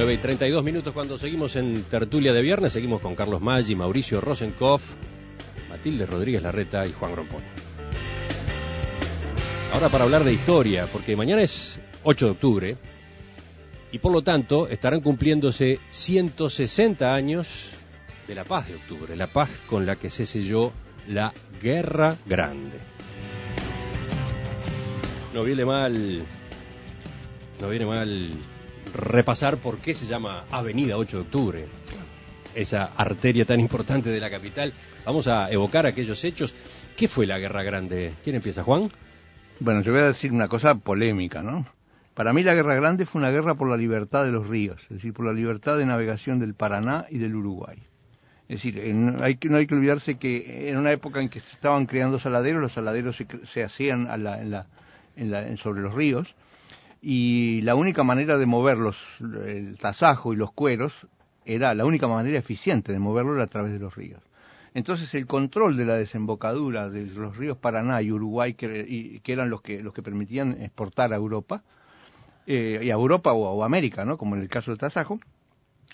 9 y 32 minutos cuando seguimos en tertulia de viernes, seguimos con Carlos Maggi, Mauricio Rosenkopf, Matilde Rodríguez Larreta y Juan Grompón. Ahora para hablar de historia, porque mañana es 8 de octubre y por lo tanto estarán cumpliéndose 160 años de la paz de octubre, la paz con la que se selló la Guerra Grande. No viene mal, no viene mal repasar por qué se llama Avenida 8 de Octubre, esa arteria tan importante de la capital. Vamos a evocar aquellos hechos. ¿Qué fue la Guerra Grande? ¿Quién empieza, Juan? Bueno, yo voy a decir una cosa polémica, ¿no? Para mí la Guerra Grande fue una guerra por la libertad de los ríos, es decir, por la libertad de navegación del Paraná y del Uruguay. Es decir, no hay que olvidarse que en una época en que se estaban creando saladeros, los saladeros se, hacían sobre los ríos, y la única manera de moverlos, el tasajo y los cueros, era la única manera eficiente de moverlo era a través de los ríos. Entonces el control de la desembocadura de los ríos Paraná y Uruguay, que, eran los que, los que permitían exportar a Europa, eh, y a Europa o a, América, ¿no? como en el caso del tasajo,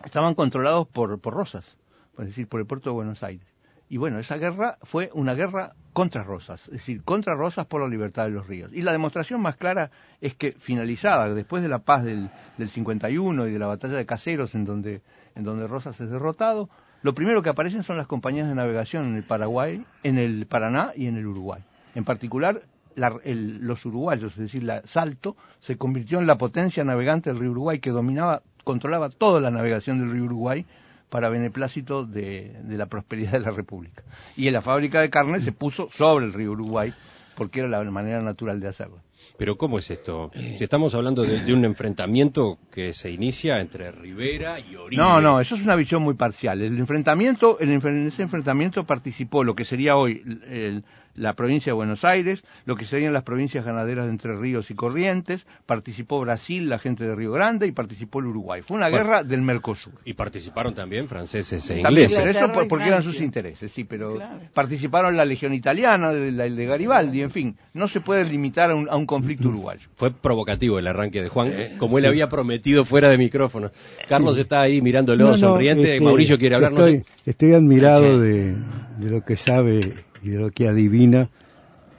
estaban controlados por, por Rosas, es decir, por el puerto de Buenos Aires. Y bueno, esa guerra fue una guerra contra Rosas, es decir, contra Rosas por la libertad de los ríos. Y la demostración más clara es que finalizada, después de la paz del, del 51 y de la batalla de Caseros, en donde, en donde Rosas es derrotado, lo primero que aparecen son las compañías de navegación en el Paraguay, en el Paraná y en el Uruguay. En particular, los uruguayos, es decir, la Salto, se convirtió en la potencia navegante del río Uruguay que dominaba, controlaba toda la navegación del río Uruguay para beneplácito de, de, la prosperidad de la República. Y en la fábrica de carne se puso sobre el río Uruguay porque era la manera natural de hacerlo. Pero ¿cómo es esto? Si estamos hablando de, un enfrentamiento que se inicia entre Rivera y Oribe. No, no, eso es una visión muy parcial. El enfrentamiento, en ese enfrentamiento participó lo que sería hoy el, la provincia de Buenos Aires, lo que serían las provincias ganaderas de Entre Ríos y Corrientes, participó Brasil, la gente de Río Grande y participó el Uruguay. Fue una guerra del Mercosur. Y participaron también franceses e ingleses. eso porque eran sus intereses, sí, pero participaron la Legión Italiana, la de Garibaldi, en fin, no se puede limitar a un, conflicto uruguayo. Fue provocativo el arranque de Juan, como él había prometido fuera de micrófono. Carlos está ahí mirándolo sonriente, Mauricio quiere hablar. Estoy, estoy admirado de, de lo que sabe y de lo que adivina,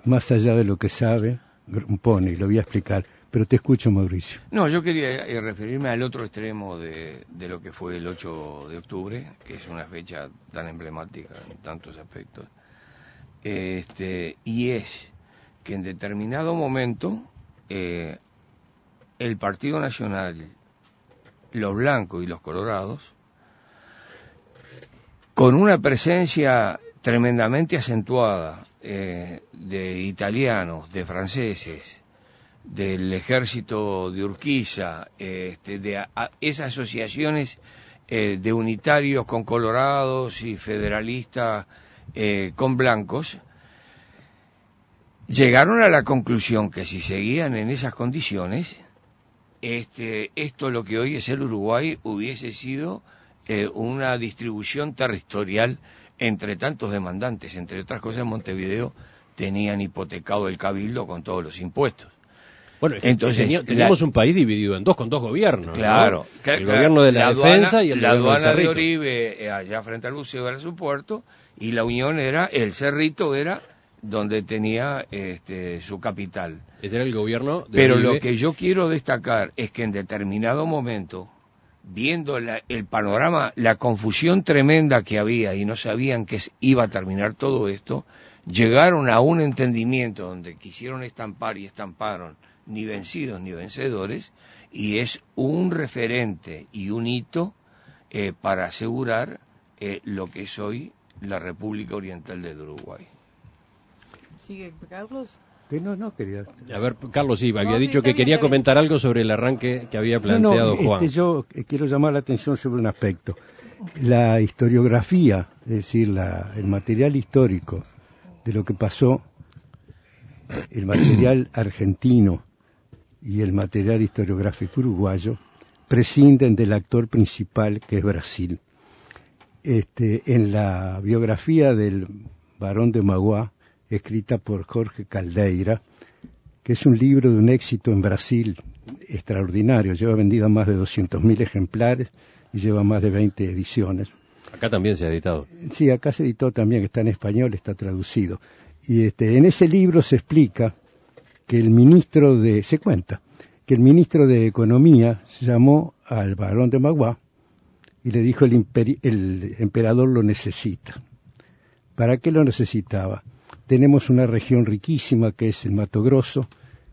más allá de lo que sabe, pone, y lo voy a explicar. Pero te escucho, Mauricio. No, yo quería eh, referirme al otro extremo de, de, lo que fue el 8 de octubre, que es una fecha tan emblemática en tantos aspectos. Este, y es que en determinado momento eh, el Partido Nacional, los blancos y los colorados, con una presencia tremendamente acentuada eh, de italianos, de franceses, del ejército de Urquiza, este, de esas asociaciones eh, de unitarios con colorados y federalistas eh, con blancos, llegaron a la conclusión que si seguían en esas condiciones, este, esto lo que hoy es el Uruguay hubiese sido una distribución territorial entre tantos demandantes, entre otras cosas, Montevideo tenían hipotecado el cabildo con todos los impuestos. Bueno, entonces teníamos un país dividido en dos con dos gobiernos. Claro, el gobierno de la, defensa y el la aduana de Oribe eh, allá frente al buceo era su puerto y la Unión era el Cerrito era donde tenía este, su capital. Ese era el gobierno. De Pero lo que yo quiero destacar es que en determinado momento viendo el panorama, la confusión tremenda que había y no sabían que iba a terminar todo esto, llegaron a un entendimiento donde quisieron estampar y estamparon ni vencidos ni vencedores, y es un referente y un hito eh, para asegurar eh, lo que es hoy la República Oriental del Uruguay. ¿Sigue Carlos? No, no quería. A ver, Carlos Iba, había dicho que quería comentar algo sobre el arranque que había planteado este, Juan. yo eh, quiero llamar la atención sobre un aspecto. La historiografía, es decir, el material histórico de lo que pasó, el material argentino y el material historiográfico uruguayo, prescinden del actor principal que es Brasil. Este, en la biografía del barón de Magua, escrita por Jorge Caldeira, que es un libro de un éxito en Brasil extraordinario. Lleva vendido más de 200.000 ejemplares y lleva más de 20 ediciones. Acá también se ha editado. Sí, acá se editó también, está en español, está traducido. Y este, en ese libro se explica que el ministro de, se cuenta, que el ministro de Economía llamó al barón de Magua y le dijo el, el emperador lo necesita. ¿Para qué lo necesitaba? Tenemos una región riquísima que es el Mato Grosso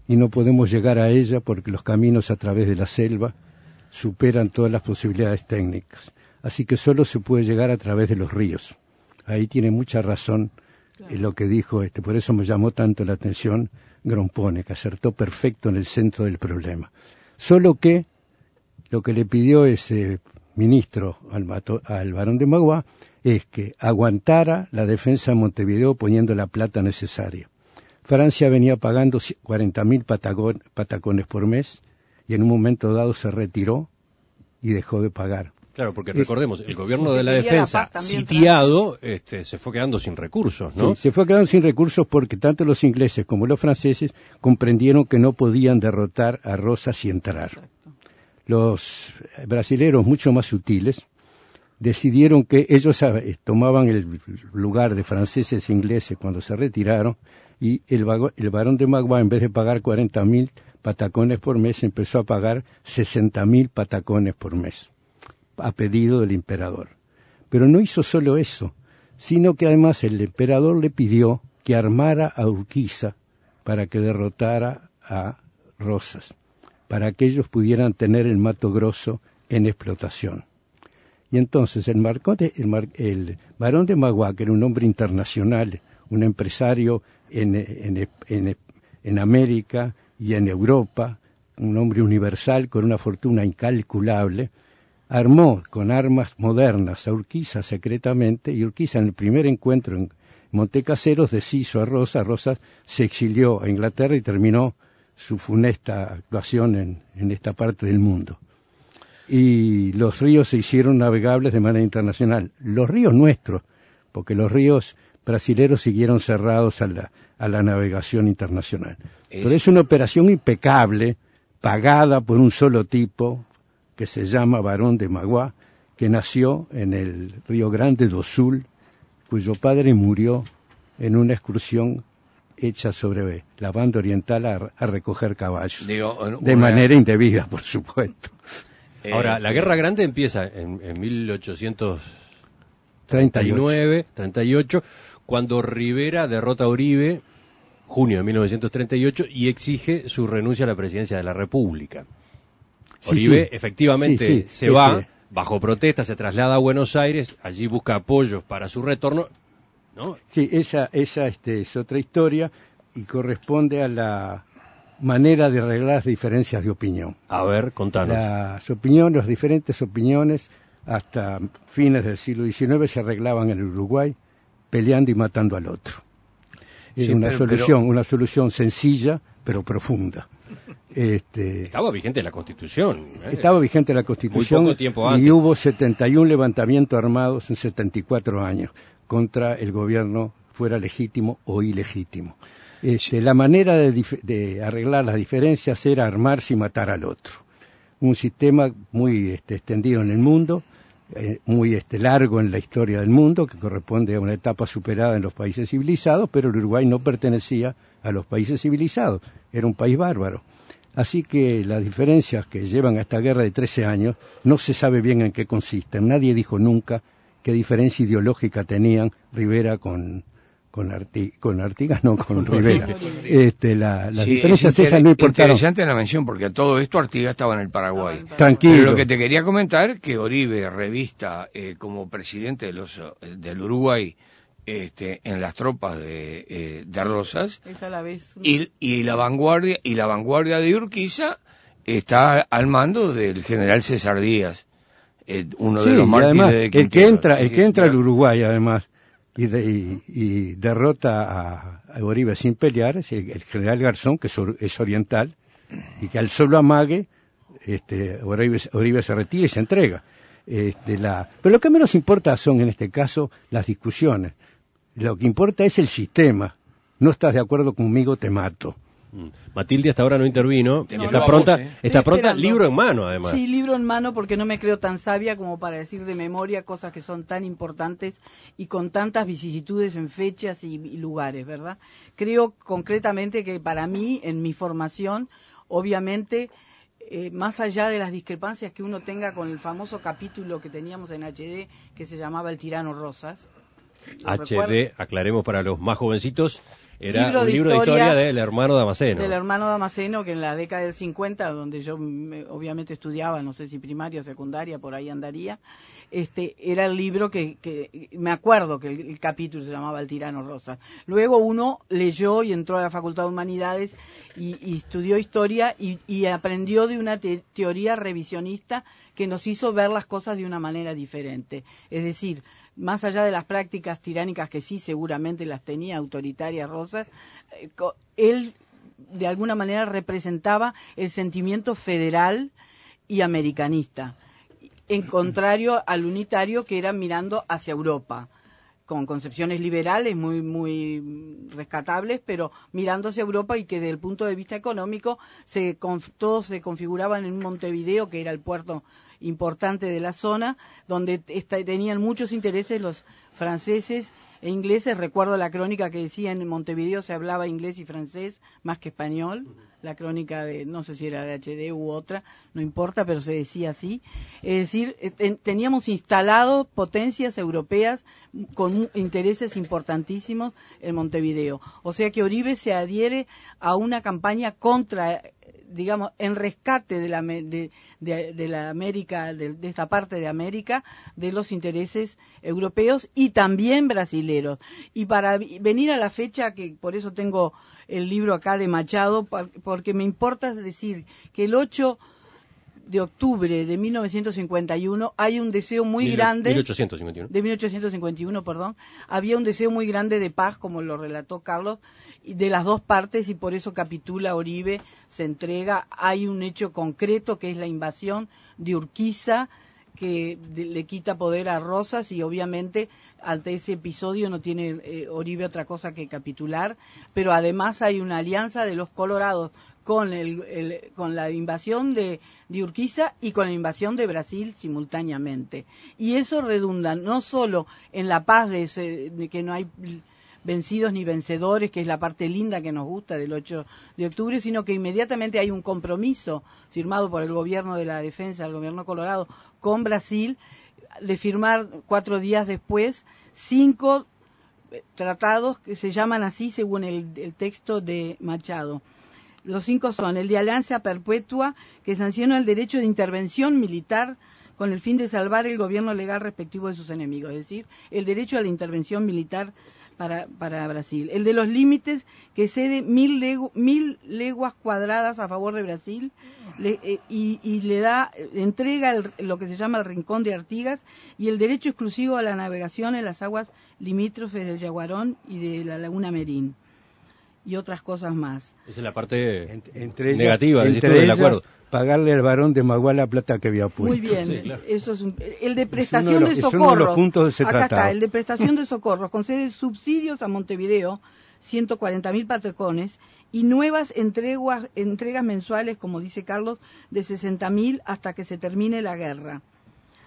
y no podemos llegar a ella porque los caminos a través de la selva superan todas las posibilidades técnicas. Así que solo se puede llegar a través de los ríos. Ahí tiene mucha razón en lo que dijo este. Por eso me llamó tanto la atención Grompone, que acertó perfecto en el centro del problema. Solo que lo que le pidió ese ministro al, al barón de Magua es que aguantara la defensa de Montevideo poniendo la plata necesaria. Francia venía pagando 40.000 patacones por mes y en un momento dado se retiró y dejó de pagar. Claro, porque recordemos, el gobierno de la defensa sitiado este, se fue quedando sin recursos, ¿no? Sí, se fue quedando sin recursos porque tanto los ingleses como los franceses comprendieron que no podían derrotar a Rosas y entrar. Los brasileros, mucho más sutiles, decidieron que ellos eh, tomaban el lugar de franceses e ingleses cuando se retiraron y el, el barón de Magua, en vez de pagar 40.000 patacones por mes, empezó a pagar 60.000 patacones por mes a pedido del emperador. Pero no hizo solo eso, sino que además el emperador le pidió que armara a Urquiza para que derrotara a Rosas, para que ellos pudieran tener el Mato Grosso en explotación. Y entonces el, el, barón de Magua, que era un hombre internacional, un empresario en, en, en América y en Europa, un hombre universal con una fortuna incalculable, armó con armas modernas a Urquiza secretamente y Urquiza en el primer encuentro en Montecaseros deshizo a Rosa, Rosa se exilió a Inglaterra y terminó su funesta actuación en, en esta parte del mundo. Y los ríos se hicieron navegables de manera internacional. Los ríos nuestros, porque los ríos brasileros siguieron cerrados a la, a la navegación internacional. Pero es una operación impecable, pagada por un solo tipo, que se llama Barón de Magua, que nació en el Río Grande do Sul, cuyo padre murió en una excursión hecha sobre la banda oriental a, recoger caballos. de manera indebida, por supuesto. Ahora, la Guerra Grande empieza en, en 1839, 38, cuando Rivera derrota a Uribe, junio de 1938, y exige su renuncia a la presidencia de la República. Oribe efectivamente se va este- bajo protesta, se traslada a Buenos Aires, allí busca apoyos para su retorno. ¿no? Sí, esa, esa este, es otra historia y corresponde a la manera de arreglar las diferencias de opinión. A ver, contanos. Las opiniones, las diferentes opiniones, hasta fines del siglo XIX se arreglaban en el Uruguay peleando y matando al otro. Es una solución, una solución sencilla pero profunda. Este, estaba vigente la Constitución. ¿eh? Estaba vigente la Constitución y hubo 71 levantamientos armados en 74 años contra el gobierno, fuera legítimo o ilegítimo. Este, la manera de, arreglar las diferencias era armarse y matar al otro. Un sistema muy este, extendido en el mundo, eh, muy este, largo en la historia del mundo, que corresponde a una etapa superada en los países civilizados, pero el Uruguay no pertenecía a los países civilizados, era un país bárbaro. Así que las diferencias que llevan a esta guerra de 13 años no se sabe bien en qué consisten. Nadie dijo nunca qué diferencia ideológica tenían Rivera con, con, con Artigas, no con Rivera. Este, la, las diferencias esas no importaron. interesante la mención, porque a todo esto Artigas estaba en el Paraguay. Tranquilo. Pero lo que te quería comentar, que Oribe, revista eh, como presidente de los, del Uruguay, este, en las tropas de, eh, de Rosas y, y, la vanguardia y la vanguardia de Urquiza está al mando del general César Díaz eh, uno de los mártires de el que entra el que entra al Uruguay además y, y, derrota a, a, sin pelear es el, general Garzón que es, oriental y que al solo amague este, Oribe, se retira y se entrega este, la... pero lo que menos importa son en este caso las discusiones lo que importa es el sistema. No estás de acuerdo conmigo, te mato. Matilde hasta ahora no intervino. Tenemos está pronta, voz, ¿eh? está Estoy pronta, esperando. libro en mano además. Sí, libro en mano porque no me creo tan sabia como para decir de memoria cosas que son tan importantes y con tantas vicisitudes en fechas y, y lugares, ¿verdad? Creo concretamente que para mí, en mi formación, obviamente, eh, más allá de las discrepancias que uno tenga con el famoso capítulo que teníamos en HD que se llamaba El tirano Rosas. HD, aclaremos para los más jovencitos, era Libro un de libro de historia del hermano Damasceno. Del hermano Damasceno, que en la década del 50, donde yo obviamente estudiaba, no sé si primaria o secundaria, por ahí andaría, este era el libro que, que me acuerdo que el, el capítulo se llamaba El tirano rosa. Luego uno leyó y entró a la Facultad de Humanidades y, y estudió historia y, y aprendió de una te- teoría revisionista que nos hizo ver las cosas de una manera diferente. Es decir, más allá de las prácticas tiránicas que sí seguramente las tenía autoritarias Rosas, eh, él de alguna manera representaba el sentimiento federal y americanista, en contrario al unitario que era mirando hacia Europa, con concepciones liberales muy muy rescatables, pero mirando hacia Europa y que desde el punto de vista económico se todos se configuraban en Montevideo que era el puerto importante de la zona, donde esta- tenían muchos intereses los franceses e ingleses. Recuerdo la crónica que decía en Montevideo se hablaba inglés y francés más que español. La crónica de, no sé si era de HD u otra, no importa, pero se decía así. Es decir, eh, ten- teníamos instalado potencias europeas con intereses importantísimos en Montevideo. O sea que Oribe se adhiere a una campaña contra digamos, en rescate de la, de, de- la América, de, de esta parte de América, de los intereses europeos y también brasileros. Y para venir a la fecha, que por eso tengo el libro acá de Machado, por- porque me importa decir que el 8 de octubre de 1951 hay un deseo muy Mil- grande 1851. de 1851, perdón, había un deseo muy grande de paz, como lo relató Carlos, de las dos partes y por eso capitula Oribe, se entrega. Hay un hecho concreto que es la invasión de Urquiza que le quita poder a Rosas y obviamente ante ese episodio no tiene eh, Oribe otra cosa que capitular, pero además hay una alianza de los colorados con, el, con la invasión de, de Urquiza y con la invasión de Brasil simultáneamente. Y eso redunda no solo en la paz de, ese- de que no hay vencidos ni vencedores, que es la parte linda que nos gusta del 8 de octubre, sino que inmediatamente hay un compromiso firmado por el gobierno de la defensa, el gobierno colorado, con Brasil, de firmar cuatro días después cinco eh, tratados que se llaman así según el, el texto de Machado. Los cinco son el de alianza perpetua, que sanciona el derecho de intervención militar con el fin de salvar el gobierno legal respectivo de sus enemigos, es decir, el derecho a la intervención militar para, para Brasil. El de los límites, que cede mil, mil leguas cuadradas a favor de Brasil le- eh, y, y le da, entrega el- lo que se llama el rincón de Artigas y el derecho exclusivo a la navegación en las aguas limítrofes del Yaguarón y de la Laguna Merín y otras cosas más. Esa es la parte Ent- entre ellas- negativa del acuerdo. pagarle al varón de Maguá la plata que había puesto. Muy bien, Sí, claro. eso es un- el de prestación de los- de es uno de socorros. los puntos de ese Acá tratado. está, el de prestación de socorros concede subsidios a Montevideo, 140 mil patecones y nuevas entreguas, entregas mensuales, como dice Carlos, de 60 mil hasta que se termine la guerra.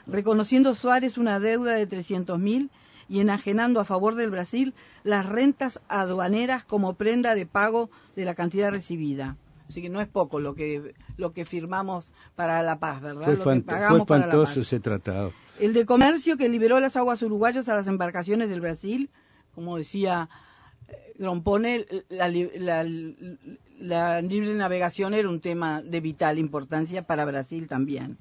Reconociendo Suárez una deuda de 300 mil y enajenando a favor del Brasil las rentas aduaneras como prenda de pago de la cantidad recibida. Así que no es poco lo que lo que firmamos para la paz, ¿verdad? Fue, Lo que espant- pagamos fue para la espantoso paz. ese tratado. El de comercio que liberó las aguas uruguayas a las embarcaciones del Brasil, como decía eh, Grompone, la, la- la libre navegación era un tema de vital importancia para Brasil también.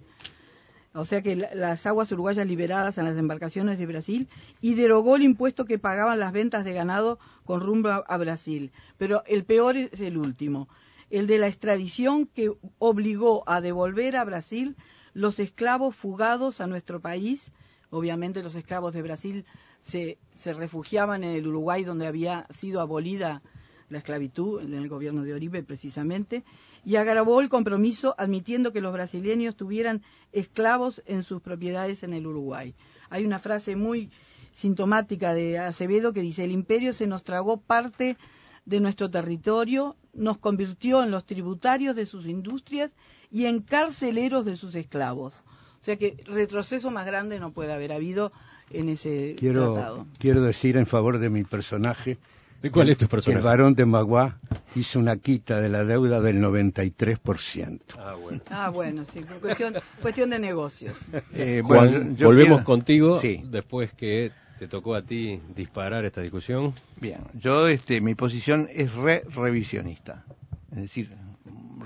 O sea que la- las aguas uruguayas liberadas en las embarcaciones de Brasil y derogó el impuesto que pagaban las ventas de ganado con rumbo a Brasil. Pero el peor es el último, el de la extradición que obligó a devolver a Brasil los esclavos fugados a nuestro país. Obviamente los esclavos de Brasil se, se refugiaban en el Uruguay donde había sido abolida la esclavitud, en el gobierno de Oribe precisamente, y agravó el compromiso admitiendo que los brasileños tuvieran esclavos en sus propiedades en el Uruguay. Hay una frase muy sintomática de Acevedo que dice, el imperio se nos tragó parte de nuestro territorio, nos convirtió en los tributarios de sus industrias y en carceleros de sus esclavos. O sea que retroceso más grande no puede haber habido en ese quiero, tratado. Quiero decir en favor de mi personaje ¿Y cuál es tu que el personaje? varón de Maguá hizo una quita de la deuda del 93%. Ah, bueno. Ah, bueno, sí, cuestión, cuestión de negocios. Eh, Juan, bueno, yo volvemos quiero- contigo Sí. después que te tocó a ti disparar esta discusión. Bien, yo, este, mi posición es re-revisionista. Es decir,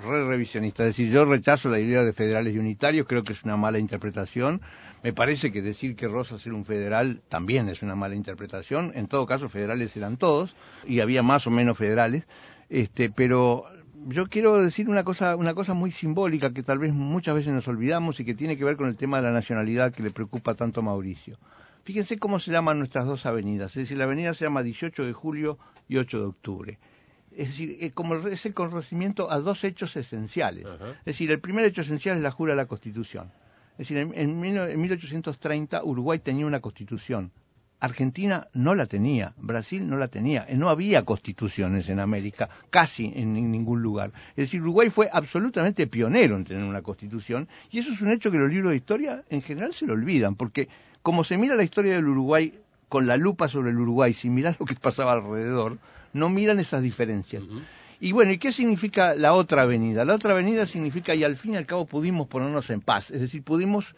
re-revisionista. Es decir, yo rechazo la idea de federales y unitarios, creo que es una mala interpretación. Me parece que decir que Rosas era un federal también es una mala interpretación. En todo caso, federales eran todos, y había más o menos federales. Este, pero yo quiero decir una cosa, una cosa muy simbólica que tal vez muchas veces nos olvidamos y que tiene que ver con el tema de la nacionalidad que le preocupa tanto a Mauricio. Fíjense cómo se llaman nuestras dos avenidas. Es decir, la avenida se llama 18 de julio y 8 de octubre. Es decir, eh, como es el conocimiento a dos hechos esenciales. Ajá. Es decir, el primer hecho esencial es la jura de la Constitución. Es decir, en, en en 1830 Uruguay tenía una Constitución. Argentina no la tenía, Brasil no la tenía, eh, no había constituciones en América, casi en, en ningún lugar. Es decir, Uruguay fue absolutamente pionero en tener una constitución y eso es un hecho que los libros de historia en general se lo olvidan, porque como se mira la historia del Uruguay con la lupa sobre el Uruguay, sin mirar lo que pasaba alrededor, no miran esas diferencias. Y bueno, ¿y qué significa la otra avenida? La otra avenida significa, y al fin y al cabo pudimos ponernos en paz, es decir, pudimos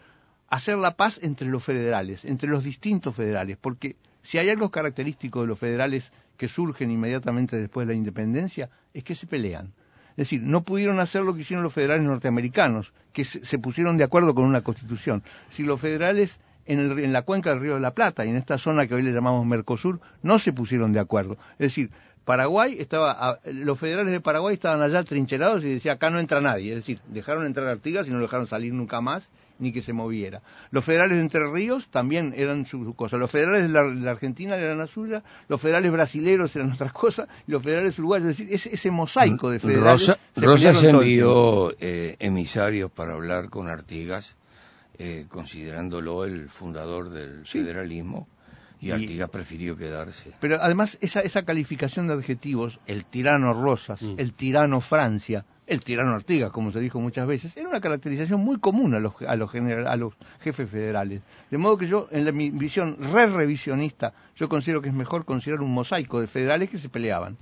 hacer la paz entre los federales, entre los distintos federales, porque si hay algo característico de los federales que surgen inmediatamente después de la independencia, es que se pelean. Es decir, no pudieron hacer lo que hicieron los federales norteamericanos, que se, se pusieron de acuerdo con una constitución. Si los federales en, el- en la cuenca del Río de la Plata y en esta zona que hoy le llamamos Mercosur no se pusieron de acuerdo. Es decir, Paraguay estaba, los federales de Paraguay estaban allá trincherados y decía acá no entra nadie. Es decir, dejaron entrar Artigas y no lo dejaron salir nunca más ni que se moviera. Los federales de Entre Ríos también eran su, su cosa. Los federales de la, de la Argentina eran la suya, los federales brasileros eran otras cosas, y los federales uruguayos. Es decir, ese, ese mosaico de federales. Rosa, se el tiempo. envió eh, emisarios para hablar con Artigas, eh, considerándolo el fundador del Sí. federalismo, y Y- Artigas prefirió quedarse. Pero además esa, esa calificación de adjetivos, el tirano Rosas, Mm. el tirano Francia, el tirano Artigas, como se dijo muchas veces, era una caracterización muy común a los, a los, general- a los jefes federales. De modo que yo, en la, mi visión re-revisionista, yo considero que es mejor considerar un mosaico de federales que se peleaban.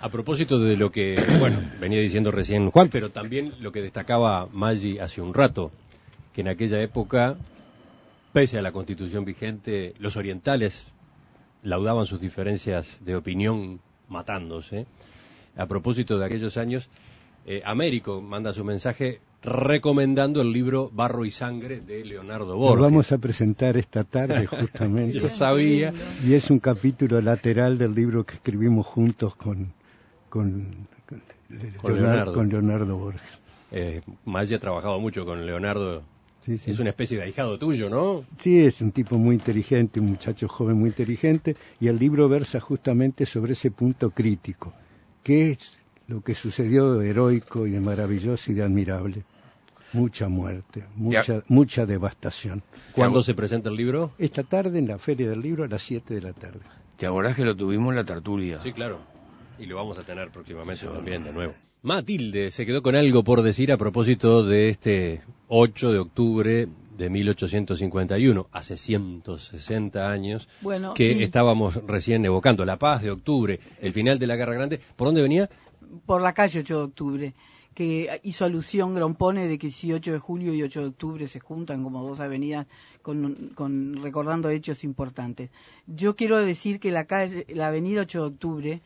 A propósito de lo que, bueno, venía diciendo recién Juan, pero también lo que destacaba Maggi hace un rato, que en aquella época, pese a la constitución vigente, los orientales laudaban sus diferencias de opinión matándose. A propósito de aquellos años, eh, Américo manda su mensaje recomendando el libro Barro y Sangre de Leonardo Lo Borges. vamos a presentar esta tarde justamente. Yo sabía. Y es un capítulo lateral del libro que escribimos juntos con, con, con Con Leonardo, Leonardo. con Leonardo Borges. Eh, Maggi ha trabajado mucho con Leonardo. Sí, sí. Es una especie de ahijado tuyo, ¿no? Sí, es un tipo muy inteligente, un muchacho joven muy inteligente, y el libro versa justamente sobre ese punto crítico, que es lo que sucedió de heroico y de maravilloso y de admirable. Mucha muerte, mucha, mucha devastación. ¿Cuándo se presenta el libro? Esta tarde en la Feria del Libro a las 7 de la tarde. ¿Te acordás que lo tuvimos en la tertulia? Sí, claro. Y lo vamos a tener próximamente también de nuevo. Matilde se quedó con algo por decir a propósito de este 8 de octubre de 1851, hace 160 años, Bueno, que sí. estábamos recién evocando, la paz de octubre, el final de la Guerra Grande. ¿Por dónde venía? por la calle 8 de octubre, que hizo alusión Grompone de que si 8 de julio y 8 de octubre se juntan como dos avenidas con, con- recordando hechos importantes. Yo quiero decir que la calle, la avenida 8 de octubre,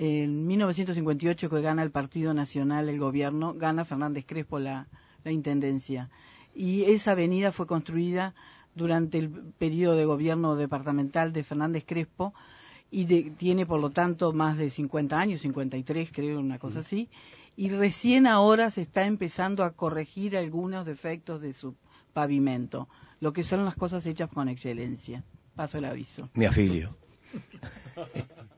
en 1958 que gana el Partido Nacional el gobierno, gana Fernández Crespo la, la intendencia. Y esa avenida fue construida durante el periodo de gobierno departamental de Fernández Crespo y de- tiene por lo tanto más de 50 años, 53 creo, una cosa así, y recién ahora se está empezando a corregir algunos defectos de su pavimento, lo que son las cosas hechas con excelencia. Paso el aviso. Me afilio.